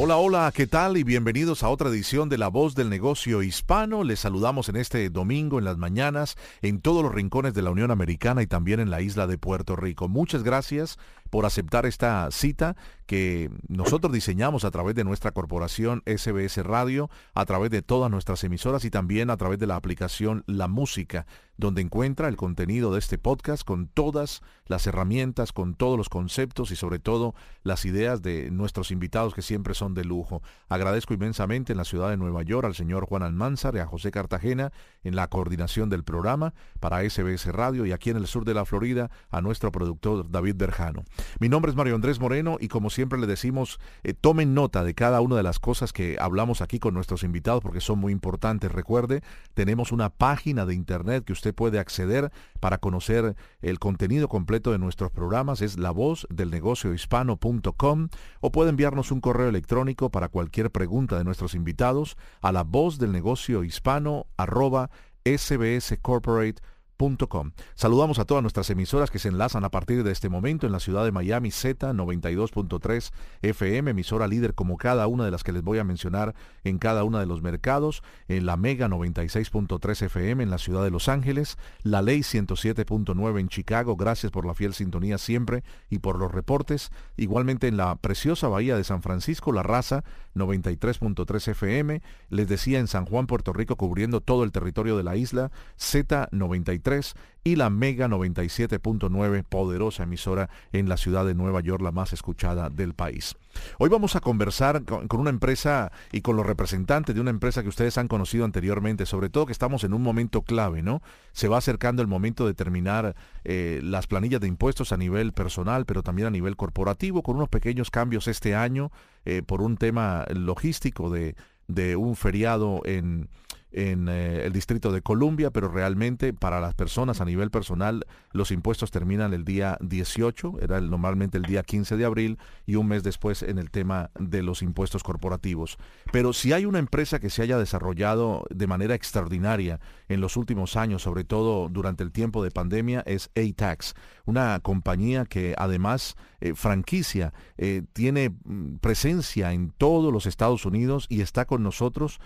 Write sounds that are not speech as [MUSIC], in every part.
Hola, hola, ¿qué tal? Y bienvenidos a otra edición de La Voz del Negocio Hispano. Les saludamos en este domingo en las mañanas en todos los rincones de la Unión Americana y también en la isla de Puerto Rico. Muchas gracias por aceptar esta cita que nosotros diseñamos a través de nuestra corporación SBS Radio, a través de todas nuestras emisoras y también a través de la aplicación La Música, donde encuentra el contenido de este podcast con todas las herramientas, con todos los conceptos y sobre todo las ideas de nuestros invitados que siempre son de lujo. Agradezco inmensamente en la ciudad de Nueva York al señor Juan Almanzar y a José Cartagena en la coordinación del programa para SBS Radio y aquí en el sur de la Florida a nuestro productor David Berjano. Mi nombre es Mario Andrés Moreno y como siempre le decimos, eh, tomen nota de cada una de las cosas que hablamos aquí con nuestros invitados porque son muy importantes. Recuerde, tenemos una página de internet que usted puede acceder para conocer el contenido completo de nuestros programas. Es la voz del negocio hispano.com o puede enviarnos un correo electrónico para cualquier pregunta de nuestros invitados a la voz del negocio hispano arroba sbscorporate.com Saludamos a todas nuestras emisoras que se enlazan a partir de este momento en la ciudad de Miami, Z 92.3 FM, emisora líder como cada una de las que les voy a mencionar en cada uno de los mercados, en la Mega 96.3 FM en la ciudad de Los Ángeles, la Ley 107.9 en Chicago, gracias por la fiel sintonía siempre y por los reportes, igualmente en la preciosa bahía de San Francisco, la raza 93.3 FM, les decía en San Juan, Puerto Rico, cubriendo todo el territorio de la isla, Z93 y la Mega 97.9, poderosa emisora en la ciudad de Nueva York, la más escuchada del país. Hoy vamos a conversar con, una empresa y con los representantes de una empresa que ustedes han conocido anteriormente, sobre todo que estamos en un momento clave, ¿no? Se va acercando el momento de terminar eh, las planillas de impuestos a nivel personal, pero también a nivel corporativo, con unos pequeños cambios este año eh, por un tema logístico de, de un feriado en en eh, el Distrito de Columbia, pero realmente para las personas a nivel personal los impuestos terminan el día 18, era normalmente el día 15 de abril y un mes después en el tema de los impuestos corporativos. Pero si hay una empresa que se haya desarrollado de manera extraordinaria en los últimos años, sobre todo durante el tiempo de pandemia, es ATAX, una compañía que además eh, franquicia eh, tiene mm, presencia en todos los Estados Unidos y está con nosotros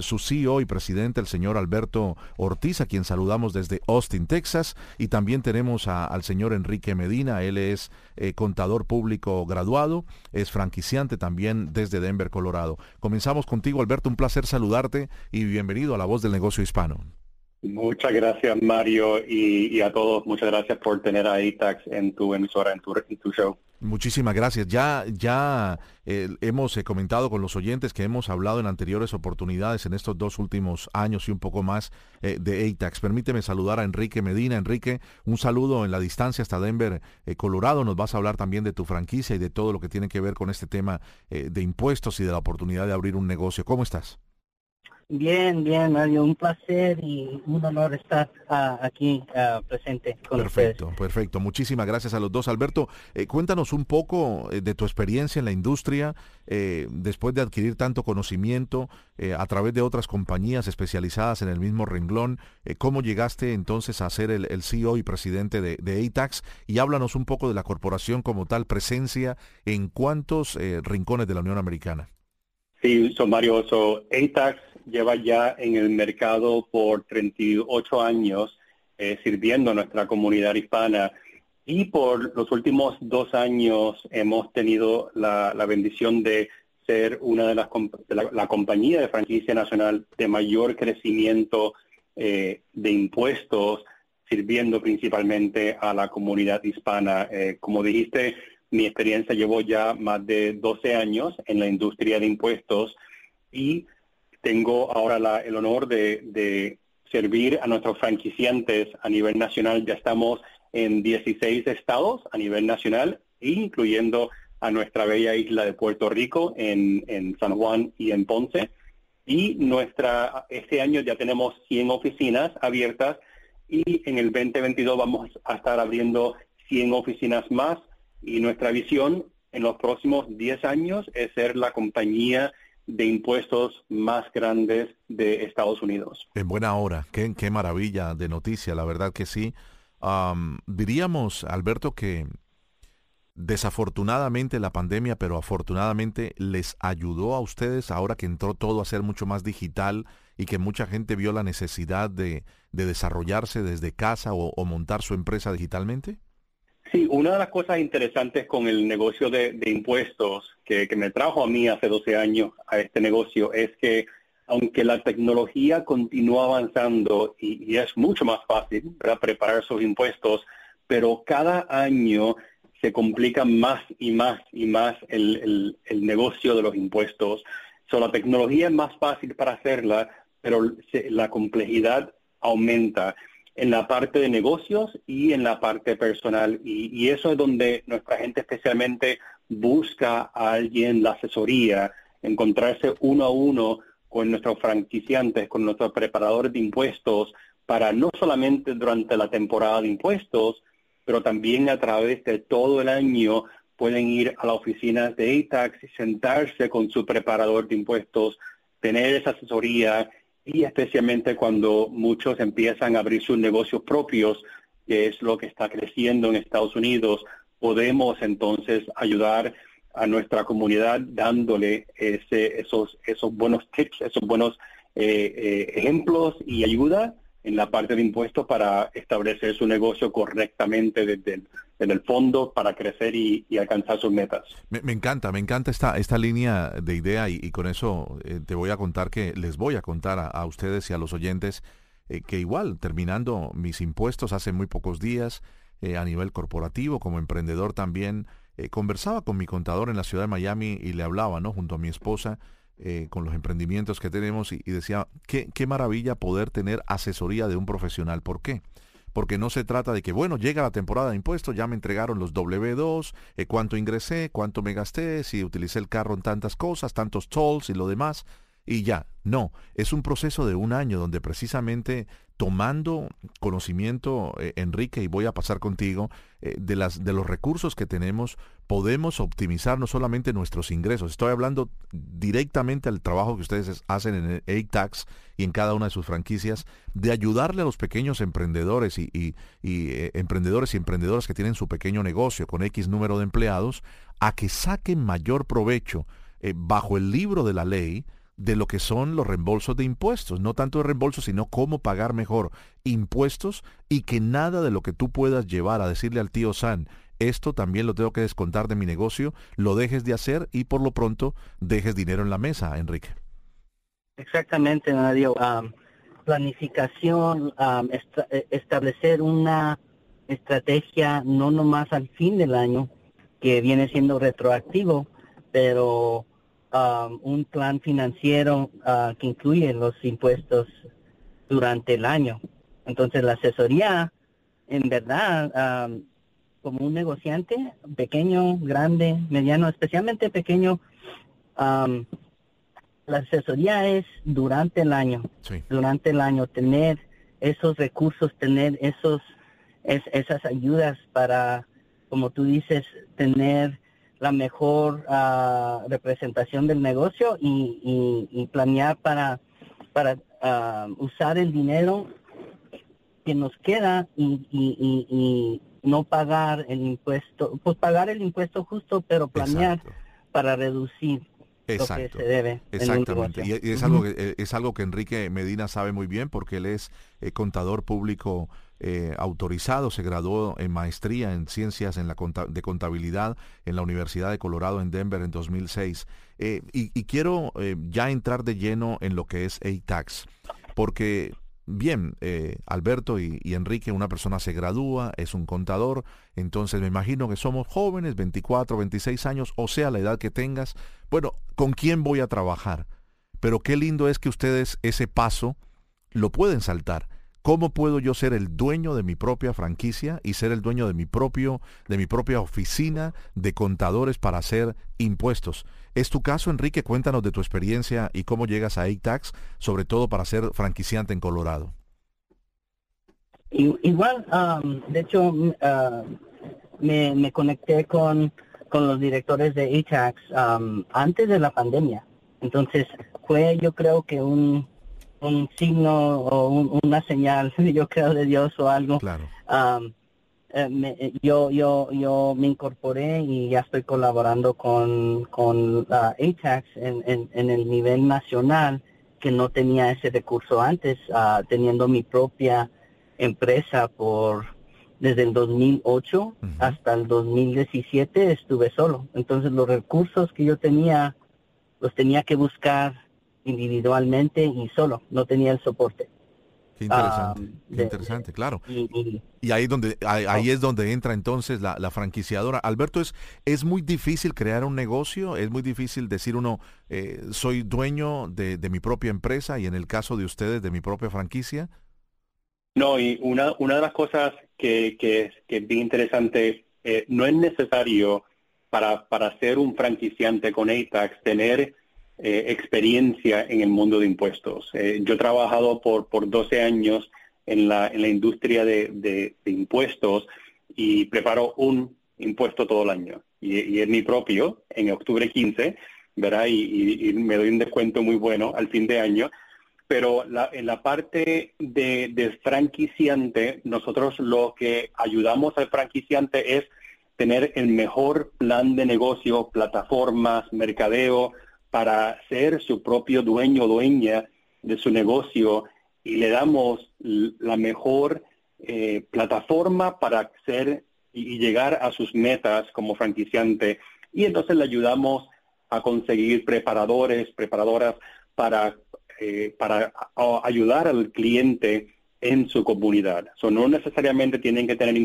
su CEO y presidente el señor Alberto Ortiz, a quien saludamos desde Austin, Texas, y también tenemos al señor Enrique Medina, él es eh, contador público graduado, es franquiciante también desde Denver, Colorado. Comenzamos contigo, Alberto, un placer saludarte y bienvenido a La Voz del Negocio Hispano. Muchas gracias, Mario, y, a todos, muchas gracias por tener a ITAX en tu emisora, en tu, en tu show. Muchísimas gracias. Ya, ya eh, hemos eh, comentado con los oyentes que hemos hablado en anteriores oportunidades en estos dos últimos años y un poco más eh, de ATAX. Permíteme saludar a Enrique Medina. Enrique, un saludo en la distancia hasta Denver, Colorado. Nos vas a hablar también de tu franquicia y de todo lo que tiene que ver con este tema de impuestos y de la oportunidad de abrir un negocio. ¿Cómo estás? Bien, bien, Mario, un placer y un honor estar ah, aquí ah, presente con Perfecto, perfecto. Muchísimas gracias a los dos. Alberto, eh, cuéntanos un poco eh, de tu experiencia en la industria eh, después de adquirir tanto conocimiento a través de otras compañías especializadas en el mismo renglón. ¿Cómo llegaste entonces a ser el, CEO y presidente de, de, ATAX? Y háblanos un poco de la corporación como tal, presencia en cuántos rincones de la Unión Americana. Sí, son Mario. So, ATAX lleva ya en el mercado por 38 años eh, sirviendo a nuestra comunidad hispana y por los últimos dos años hemos tenido la, bendición de ser una de las la, compañía de franquicia nacional de mayor crecimiento eh, de impuestos, sirviendo principalmente a la comunidad hispana. Eh, como dijiste, mi experiencia llevo ya más de 12 años en la industria de impuestos y tengo ahora el honor de, servir a nuestros franquiciantes a nivel nacional. Ya estamos en 16 estados a nivel nacional, incluyendo a nuestra bella isla de Puerto Rico, en, San Juan y en Ponce. Y nuestra, este año ya tenemos 100 oficinas abiertas y en el 2022 vamos a estar abriendo 100 oficinas más y nuestra visión en los próximos 10 años es ser la compañía de impuestos más grandes de Estados Unidos. En buena hora, qué, qué maravilla de noticia, la verdad que sí. diríamos, Alberto, que desafortunadamente la pandemia, pero afortunadamente les ayudó a ustedes ahora que entró todo a ser mucho más digital y que mucha gente vio la necesidad de, desarrollarse desde casa o montar su empresa digitalmente? Sí, una de las cosas interesantes con el negocio de, impuestos que, me trajo a mí hace 12 años a este negocio es que aunque la tecnología continúa avanzando y, es mucho más fácil preparar sus impuestos, pero cada año se complica más y más y más el, negocio de los impuestos. So, la tecnología es más fácil para hacerla, pero la complejidad aumenta en la parte de negocios y en la parte personal. Y, eso es donde nuestra gente especialmente busca a alguien la asesoría, encontrarse uno a uno con nuestros franquiciantes, con nuestros preparadores de impuestos, para no solamente durante la temporada de impuestos, pero también a través de todo el año pueden ir a la oficina de ATAX y sentarse con su preparador de impuestos, tener esa asesoría y especialmente cuando muchos empiezan a abrir sus negocios propios, que es lo que está creciendo en Estados Unidos, podemos entonces ayudar a nuestra comunidad dándole ese, esos, esos buenos tips, esos buenos eh, eh, ejemplos y ayuda en la parte de impuestos para establecer su negocio correctamente desde el, fondo para crecer y, alcanzar sus metas. Me, encanta, me encanta esta, esta línea de idea y, con eso eh, te voy a contar que les voy a contar a, ustedes y a los oyentes eh, que igual terminando mis impuestos hace muy pocos días eh, a nivel corporativo como emprendedor también conversaba con mi contador en la ciudad de Miami y le hablaba, ¿no? Junto a mi esposa eh, con los emprendimientos que tenemos y, decía, qué, qué maravilla poder tener asesoría de un profesional. ¿Por qué? porque no se trata de que, bueno, llega la temporada de impuestos, ya me entregaron los W2, eh, cuánto ingresé, cuánto me gasté, si utilicé el carro en tantas cosas, tantos tolls y lo demás, y ya. No, es un proceso de un año donde precisamente tomando conocimiento, eh, Enrique, y voy a pasar contigo, de, las, de los recursos que tenemos, podemos optimizar no solamente nuestros ingresos, estoy hablando directamente al trabajo que ustedes hacen en el tax y en cada una de sus franquicias, de ayudarle a los pequeños emprendedores y, eh, emprendedores y emprendedoras que tienen su pequeño negocio con X número de empleados, a que saquen mayor provecho bajo el libro de la ley, de lo que son los reembolsos de impuestos, no tanto de reembolsos, sino cómo pagar mejor impuestos y que nada de lo que tú puedas llevar a decirle al tío San, esto también lo tengo que descontar de mi negocio, lo dejes de hacer y por lo pronto dejes dinero en la mesa, Enrique. Exactamente, Nadio. planificación, e, establecer una estrategia no nomás al fin del año, que viene siendo retroactivo, pero Um, un plan financiero uh, que incluye los impuestos durante el año. Entonces la asesoría, en verdad, um, como un negociante, pequeño, grande, mediano, especialmente pequeño, um, la asesoría es durante el año, durante el año, tener esos recursos, tener esos, esas ayudas para, como tú dices, tener la mejor ah, representación del negocio y, planear para, para ah, usar el dinero que nos queda y, no pagar el impuesto, pues pagar el impuesto justo, pero planear para reducir lo que se debe. Exactamente. y, es, algo que, es algo que Enrique Medina sabe muy bien porque él es eh, contador público eh, autorizado, se graduó en maestría en ciencias en la de contabilidad en la Universidad de Colorado en Denver en 2006. Eh, y, quiero eh, ya entrar de lleno en lo que es ATAX, porque bien, Alberto y, y, Enrique, una persona se gradúa, es un contador, entonces me imagino que somos jóvenes, 24, 26 años, o sea, la edad que tengas. Bueno, ¿con quién voy a trabajar? Pero qué lindo es que ustedes ese paso lo pueden saltar ¿Cómo puedo yo ser el dueño de mi propia franquicia y ser el dueño de mi propio, de mi propia oficina de contadores para hacer impuestos? ¿Es tu caso, Enrique? Cuéntanos de tu experiencia y cómo llegas a ATAX, sobre todo para ser franquiciante en Colorado. Igual, um, de hecho, uh, me, conecté con, con los directores de ATAX antes de la pandemia. Entonces, fue yo creo que un, un signo o una señal, [LAUGHS] yo creo, de Dios o algo. Claro. Um, eh, yo, yo, yo me incorporé y ya estoy colaborando con, con uh, ATAX en, en, en, el nivel nacional que no tenía ese recurso antes, uh, teniendo mi propia empresa por desde el 2008 hasta el 2017 estuve solo. Entonces los recursos que yo tenía los tenía que buscar individualmente y solo, no tenía el soporte. Qué interesante, ah, interesante, claro. Y, ahí, donde, ahí, oh. es donde entra entonces la, franquiciadora. Alberto, es, es muy difícil crear un negocio, es muy difícil decir uno, eh, soy dueño de, mi propia empresa y en el caso de ustedes de mi propia franquicia. No, y una, una de las cosas que, que, es bien interesante, eh, no es necesario para, para ser un franquiciante con ATAX tener eh, experiencia en el mundo de impuestos. Eh, yo he trabajado por, por 12 años en la, en la industria de, de, impuestos y preparo un impuesto todo el año. Y, es mi propio, en octubre 15, ¿verdad? Y, y, me doy un descuento muy bueno al fin de año pero en la parte de, franquiciante, nosotros lo que ayudamos al franquiciante es tener el mejor plan de negocio, plataformas, mercadeo, para ser su propio dueño o dueña de su negocio y le damos la mejor eh, plataforma para ser y llegar a sus metas como franquiciante. Y entonces le ayudamos a conseguir preparadores, preparadoras para eh, para ayudar al cliente en su comunidad. So, no necesariamente tienen que tener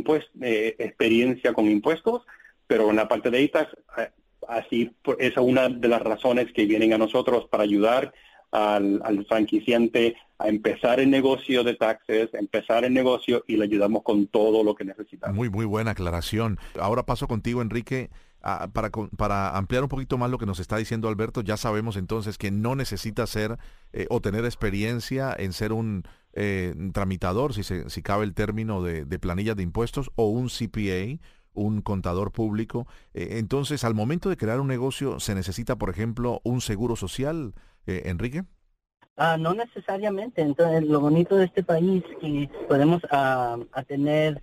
eh, experiencia con impuestos, pero en la parte de ITAX, eh, así es una de las razones que vienen a nosotros para ayudar al, al, franquiciante a empezar el negocio de taxes, empezar el negocio y le ayudamos con todo lo que necesita. Muy, muy buena aclaración. Ahora paso contigo, Enrique para, para, ampliar un poquito más lo que nos está diciendo Alberto, ya sabemos entonces que no necesita ser eh, o tener experiencia en ser un eh, tramitador, si, se, si cabe el término de, de planillas de impuestos, o un CPA, un contador público. Eh, entonces, al momento de crear un negocio, ¿se necesita, por ejemplo, un seguro social, Enrique? Ah, no necesariamente. Entonces, lo bonito de este país es que podemos ah, a tener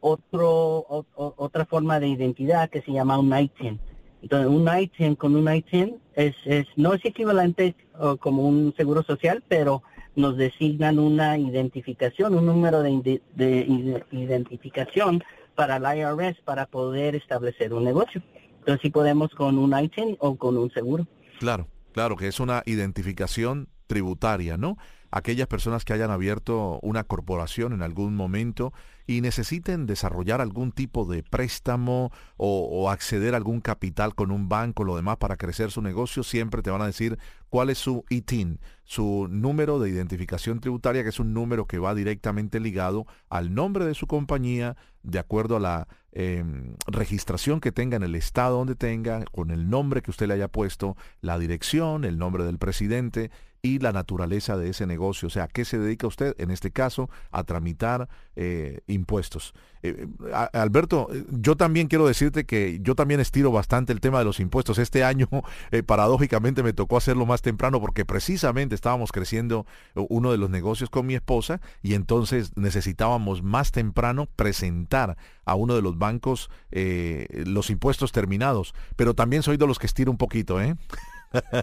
otro, otra forma de identidad que se llama un ITIN. Entonces, un ITIN con un ITIN es, es, no es equivalente como un seguro social, pero nos designan una identificación, un número de, de, identificación para el IRS para poder establecer un negocio. Entonces, sí podemos con un ITIN o con un seguro. Claro, claro, que es una identificación tributaria, ¿no? Aquellas personas que hayan abierto una corporación en algún momento y necesiten desarrollar algún tipo de préstamo o, acceder a algún capital con un banco, lo demás, para crecer su negocio, siempre te van a decir cuál es su ITIN, su número de identificación tributaria, que es un número que va directamente ligado al nombre de su compañía, de acuerdo a la em, registración que tenga en el estado donde tenga, con el nombre que usted le haya puesto, la dirección, el nombre del presidente y la naturaleza de ese negocio. O sea, ¿a qué se dedica usted? En este caso, a tramitar eh, impuestos. Eh, Alberto, eh, yo también quiero decirte que yo también estiro bastante el tema de los impuestos. Este año, [LAUGHS] paradójicamente, me tocó hacerlo más temprano porque precisamente estábamos creciendo uno de los negocios con mi esposa y entonces necesitábamos más temprano presentar a uno de los bancos los impuestos terminados. Pero también soy de los que estiro un poquito, ¿eh?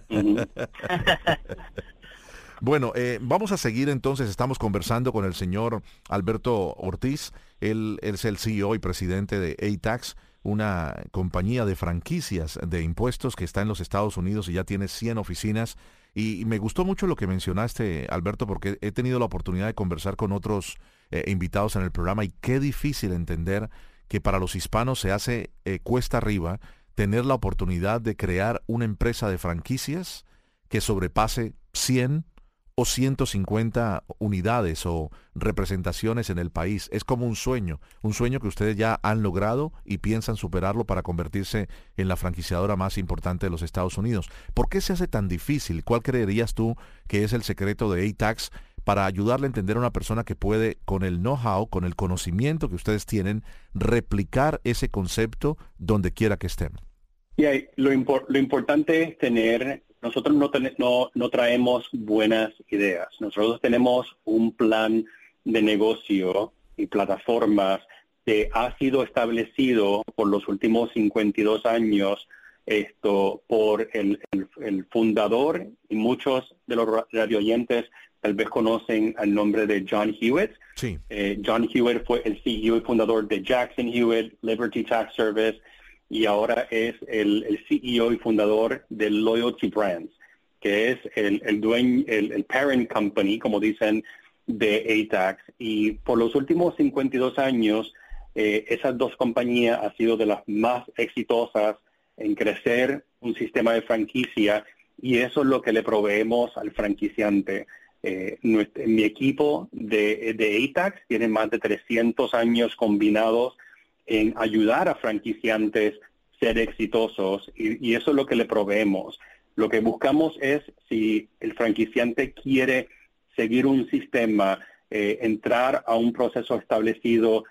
[LAUGHS] Bueno, eh, vamos a seguir entonces, estamos conversando con el señor Alberto Ortiz, él, es el CEO y presidente de ATAX, una compañía de franquicias de impuestos que está en los Estados Unidos y ya tiene 100 oficinas. Y, me gustó mucho lo que mencionaste, Alberto, porque he tenido la oportunidad de conversar con otros eh, invitados en el programa y qué difícil entender que para los hispanos se hace eh, cuesta arriba tener la oportunidad de crear una empresa de franquicias que sobrepase 100 o 150 unidades o representaciones en el país. Es como un sueño, un sueño que ustedes ya han logrado y piensan superarlo para convertirse en la franquiciadora más importante de los Estados Unidos. ¿Por qué se hace tan difícil? ¿Cuál creerías tú que es el secreto de ATAX para ayudarle a entender a una persona que puede, con el know-how, con el conocimiento que ustedes tienen, replicar ese concepto donde quiera que estén? Y lo, importante es tener nosotros no, no, no traemos buenas ideas. Nosotros tenemos un plan de negocio y plataformas que ha sido establecido por los últimos 52 años esto por el, fundador y muchos de los radioyentes tal vez conocen el nombre de John Hewitt. Sí. Eh, John Hewitt fue el CEO y fundador de Jackson Hewitt, Liberty Tax Service, y ahora es el, CEO y fundador de Loyalty Brands, que es el, el dueño, el, parent company, como dicen, de ATAX. Y por los últimos 52 años, eh, esas dos compañías han sido de las más exitosas en crecer un sistema de franquicia y eso es lo que le proveemos al franquiciante. Eh, mi equipo de, de ATAX tiene más de 300 años combinados en ayudar a franquiciantes ser exitosos y, eso es lo que le proveemos. Lo que buscamos es si el franquiciante quiere seguir un sistema, eh, entrar a un proceso establecido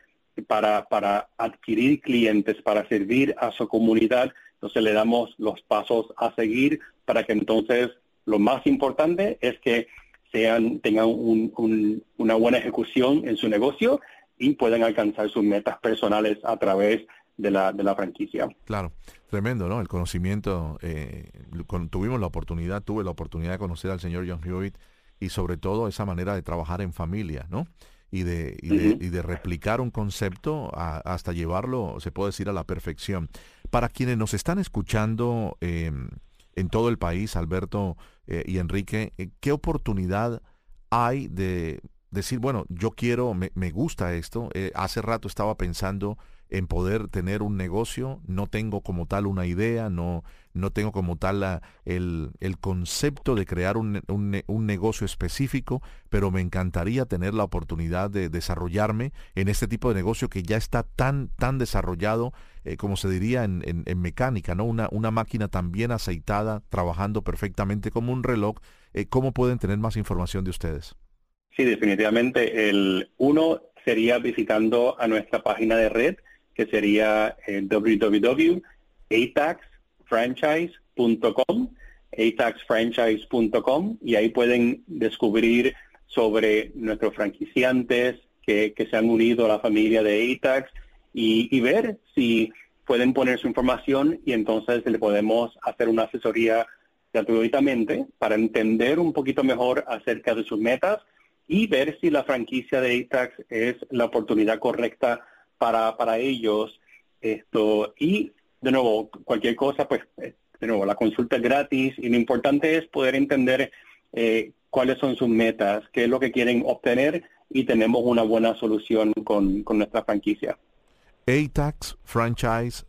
para, para adquirir clientes, para servir a su comunidad, entonces le damos los pasos a seguir para que entonces lo más importante es que sean, tengan una buena ejecución en su negocio y puedan alcanzar sus metas personales a través de la, de la franquicia. Claro, tremendo, ¿no? El conocimiento, eh, tuvimos la oportunidad, tuve la oportunidad de conocer al señor John Hewitt y sobre todo esa manera de trabajar en familia, ¿no? Y de, y de, y de replicar un concepto hasta llevarlo, se puede decir, a la perfección. Para quienes nos están escuchando em, en todo el país, Alberto eh, y Enrique, eh, ¿qué oportunidad hay de decir, bueno, yo quiero, me, me gusta esto. Eh, hace rato estaba pensando en poder tener un negocio, no tengo como tal una idea, no, no tengo como tal la, el, el, concepto de crear un, un, negocio específico, pero me encantaría tener la oportunidad de desarrollarme en este tipo de negocio que ya está tan, tan desarrollado, eh, como se diría en, en, mecánica, ¿no? Una, una máquina tan bien aceitada, trabajando perfectamente como un reloj. Eh, ¿Cómo pueden tener más información de ustedes? Sí, definitivamente. El uno sería visitando a nuestra página de red, que sería www.ataxfranchise.com, ataxfranchise.com, y ahí pueden descubrir sobre nuestros franquiciantes que, que se han unido a la familia de ATAX y, y ver si pueden poner su información y entonces le podemos hacer una asesoría gratuitamente para entender un poquito mejor acerca de sus metas y ver si la franquicia de ATAX es la oportunidad correcta para, para ellos. Esto, y de nuevo, cualquier cosa, pues, eh, de nuevo, la consulta es gratis y lo importante es poder entender eh, cuáles son sus metas, qué es lo que quieren obtener y tenemos una buena solución con, con nuestra franquicia. ATAX Franchise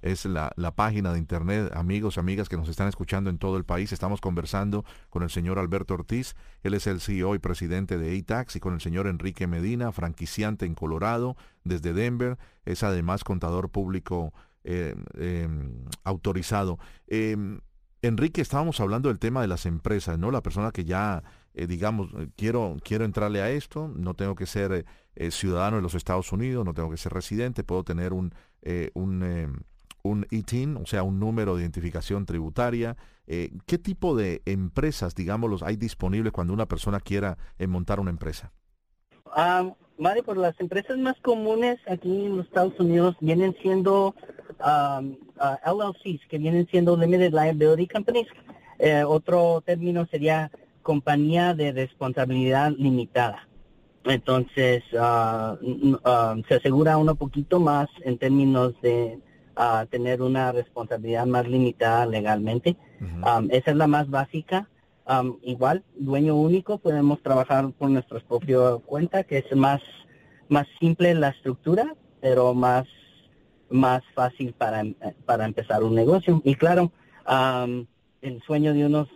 Es la, la, página de internet, amigos amigas que nos están escuchando en todo el país. Estamos conversando con el señor Alberto Ortiz, él es el CEO y presidente de ATAX, y con el señor Enrique Medina, franquiciante en Colorado, desde Denver, es además contador público eh, em, autorizado. Em, Enrique, estábamos hablando del tema de las empresas, ¿no? La persona que ya, eh, digamos, eh, quiero, quiero entrarle a esto, no tengo que ser ciudadano de los Estados Unidos, no tengo que ser residente, puedo tener un eh, un, eh, un ITIN, o sea, un número de identificación tributaria. Eh, ¿Qué tipo de empresas, digámoslos, hay disponibles cuando una persona quiera montar una empresa? Um, Mario, pues las empresas más comunes aquí en los Estados Unidos vienen siendo um, LLCs, que vienen siendo Limited Liability Companies. otro término sería compañía de responsabilidad limitada. Entonces, uh, se asegura uno poquito más en términos de uh, tener una responsabilidad más limitada legalmente. esa es la más básica. igual, dueño único, podemos trabajar por nuestra propia cuenta, que es más, más simple la estructura, pero más, más fácil para, para empezar un negocio. Y claro, el sueño de unos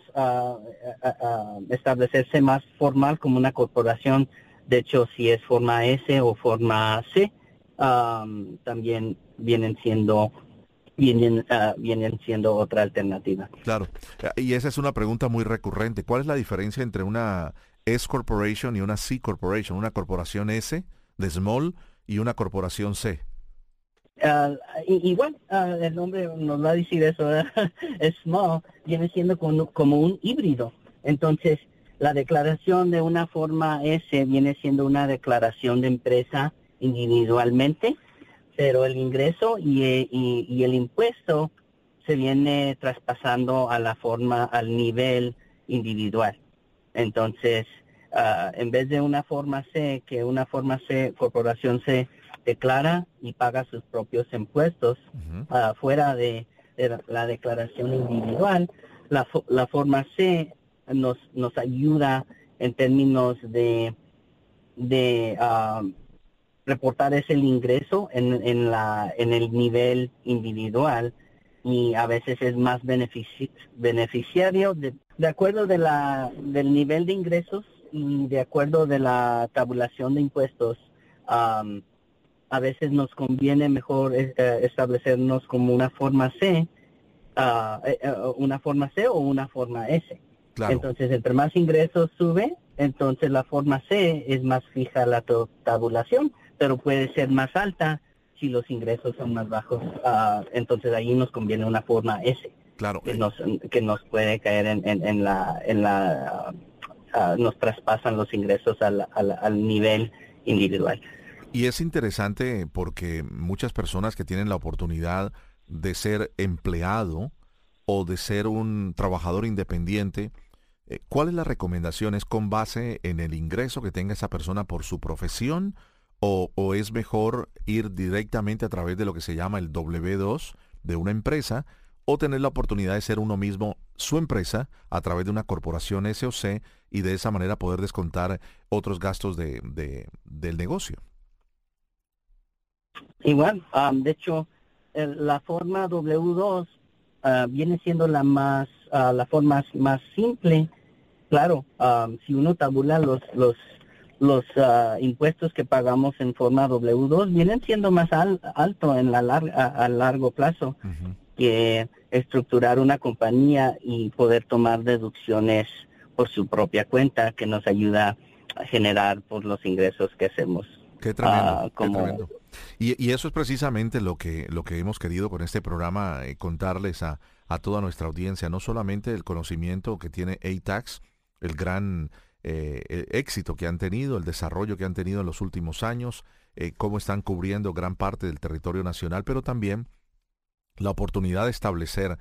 establecerse más formal como una corporación. De hecho, si es forma S o forma C, también vienen siendo vienen, vienen siendo otra alternativa. Claro, y esa es una pregunta muy recurrente. ¿Cuál es la diferencia entre una S Corporation y una C Corporation? Una corporación S de Small y una corporación C. Uh, igual, uh, el nombre nos va a decir eso, [LAUGHS] small viene siendo como, como, un híbrido. Entonces, la declaración de una forma S viene siendo una declaración de empresa individualmente, pero el ingreso y, y el impuesto se viene traspasando a la forma, al nivel individual. Entonces, uh, en vez de una forma C, que una forma C, corporación C, declara y paga sus propios impuestos uh, fuera de, la declaración individual, la, la forma C nos, nos ayuda en términos de, de uh, reportar ese ingreso en, en, la, en el nivel individual y a veces es más beneficiario de, de acuerdo de la, del nivel de ingresos y de acuerdo de la tabulación de impuestos. Um, a veces nos conviene mejor eh, establecernos como una forma C, ah, eh, eh, una forma C o una forma S. Entonces, entre más ingresos sube, entonces la forma C es más fija la tabulación, pero puede ser más alta si los ingresos son más bajos. Ah, entonces ahí nos conviene una forma S. Claro. Que nos, que nos puede caer en, en, la, en la ah, nos traspasan los ingresos al, al nivel individual. Y es interesante porque muchas personas que tienen la oportunidad de ser empleado o de ser un trabajador independiente, eh, ¿cuál es la recomendación? ¿Es con base en el ingreso que tenga esa persona por su profesión o, es mejor ir directamente a través de lo que se llama el W2 de una empresa o tener la oportunidad de ser uno mismo su empresa a través de una corporación SOC y de esa manera poder descontar otros gastos de, del negocio? Igual, um, de hecho, la forma W2 uh, viene siendo la más, uh, la forma más simple. Claro, um, si uno tabula los, los, los uh, impuestos que pagamos en forma W2, vienen siendo más alto en la a, largo plazo que estructurar una compañía y poder tomar deducciones por su propia cuenta que nos ayuda a generar por los ingresos que hacemos. Qué tremendo, qué tremendo. Y, eso es precisamente lo que, lo que hemos querido con este programa, eh, contarles a, a, toda nuestra audiencia, no solamente el conocimiento que tiene ATAX, el gran eh, éxito que han tenido, el desarrollo que han tenido en los últimos años, eh, cómo están cubriendo gran parte del territorio nacional, pero también la oportunidad de establecer,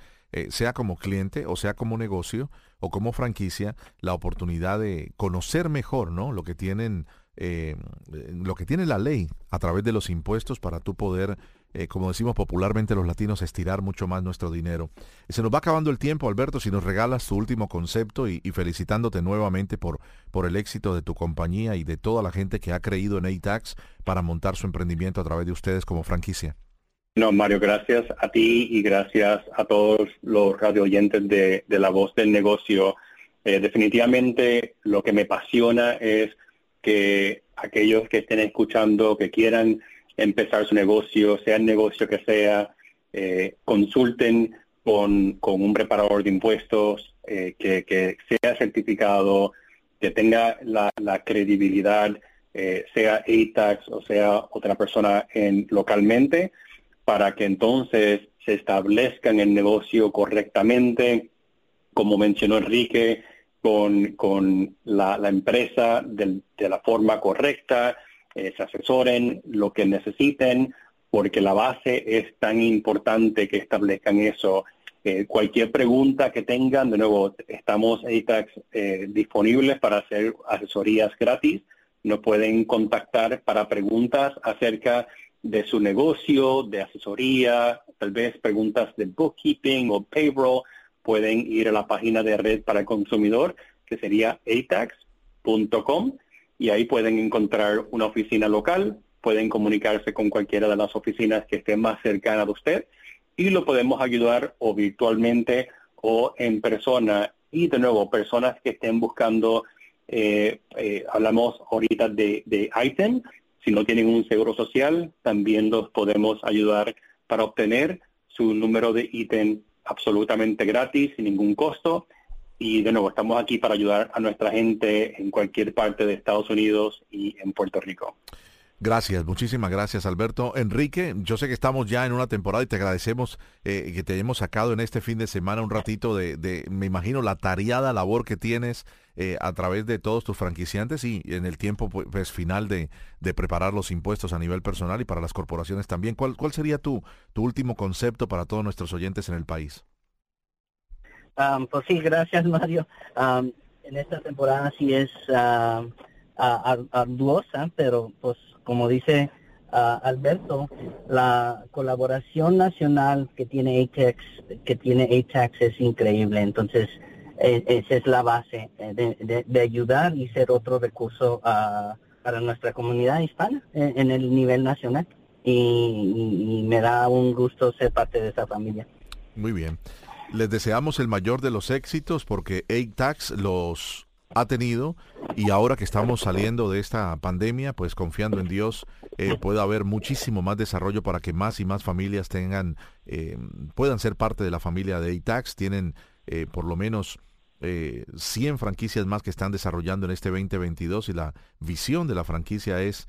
sea como cliente o sea como negocio o como franquicia, la oportunidad de conocer mejor ¿no? lo que tienen eh, lo que tiene la ley a través de los impuestos para tú poder, eh, como decimos popularmente los latinos, estirar mucho más nuestro dinero. Se nos va acabando el tiempo, Alberto, si nos regalas tu último concepto y, felicitándote nuevamente por, por el éxito de tu compañía y de toda la gente que ha creído en ATAX para montar su emprendimiento a través de ustedes como franquicia. No, Mario, gracias a ti y gracias a todos los radio oyentes de, La Voz del Negocio. Eh, definitivamente lo que me apasiona es que aquellos que estén escuchando, que quieran empezar su negocio, sea el negocio que sea, eh, consulten con, un preparador de impuestos eh, que, sea certificado, que tenga la, credibilidad, eh, sea ATAX o sea otra persona en, localmente, para que entonces se establezcan el negocio correctamente. Como mencionó Enrique, con, con la, la, empresa de, la forma correcta, eh, se asesoren lo que necesiten, porque la base es tan importante que establezcan eso. Eh, cualquier pregunta que tengan, de nuevo, estamos ATAX eh, disponibles para hacer asesorías gratis. Nos pueden contactar para preguntas acerca de su negocio, de asesoría, tal vez preguntas de bookkeeping o payroll pueden ir a la página de red para el consumidor, que sería atax.com, y ahí pueden encontrar una oficina local, pueden comunicarse con cualquiera de las oficinas que esté más cercana de usted, y lo podemos ayudar o virtualmente o en persona. Y de nuevo, personas que estén buscando, eh, eh, hablamos ahorita de, de ITEM, si no tienen un seguro social, también los podemos ayudar para obtener su número de ítem absolutamente gratis, sin ningún costo. Y de nuevo, estamos aquí para ayudar a nuestra gente en cualquier parte de Estados Unidos y en Puerto Rico. Gracias, muchísimas gracias Alberto. Enrique, yo sé que estamos ya en una temporada y te agradecemos eh, que te hayamos sacado en este fin de semana un ratito de, me imagino, la tareada labor que tienes eh, a través de todos tus franquiciantes y en el tiempo pues, pues final de, preparar los impuestos a nivel personal y para las corporaciones también. ¿Cuál, cuál sería tu, último concepto para todos nuestros oyentes en el país? Um, pues sí, gracias [LAUGHS] Mario. Um, en esta temporada sí es uh, arduosa, pero pues como dice uh, Alberto, la colaboración nacional que tiene ATEX, que tiene ATAX es increíble. Entonces, e, esa es la base eh, de, ayudar y ser otro recurso uh, para nuestra comunidad hispana en, el nivel nacional. Y, me da un gusto ser parte de esa familia. Muy bien. Les deseamos el mayor de los éxitos porque ATAX los ha tenido y ahora que estamos saliendo de esta pandemia, pues confiando en Dios, eh, puede haber muchísimo más desarrollo para que más y más familias tengan, eh, puedan ser parte de la familia de ATAX. Tienen eh, por lo menos 100 franquicias más que están desarrollando en este 2022 y la visión de la franquicia es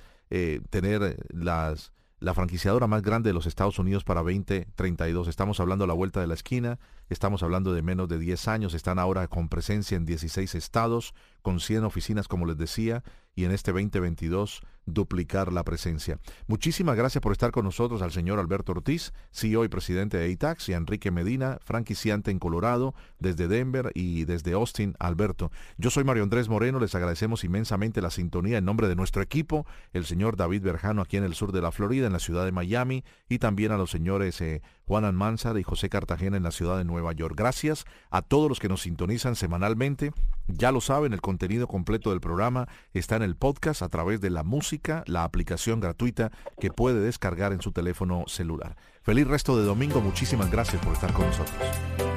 tener las la franquiciadora más grande de los Estados Unidos para 2032. Estamos hablando a la vuelta de la esquina, estamos hablando de menos de 10 años, están ahora con presencia en 16 estados, con 100 oficinas, como les decía, y en este 2022 duplicar la presencia. Muchísimas gracias por estar con nosotros al señor Alberto Ortiz, CEO y presidente de ATAX, y a Enrique Medina, franquiciante en Colorado, desde Denver y desde Austin, Alberto. Yo soy Mario Andrés Moreno, les agradecemos inmensamente la sintonía en nombre de nuestro equipo, el señor David Berjano aquí en el sur de la Florida, en la ciudad de Miami, y también a los señores eh, Juan Almanzar y José Cartagena en la ciudad de Nueva York. Gracias a todos los que nos sintonizan semanalmente. Ya lo saben, el contenido completo del programa está en el podcast a través de la música, la aplicación gratuita que puede descargar en su teléfono celular. Feliz resto de domingo, muchísimas gracias por estar con nosotros.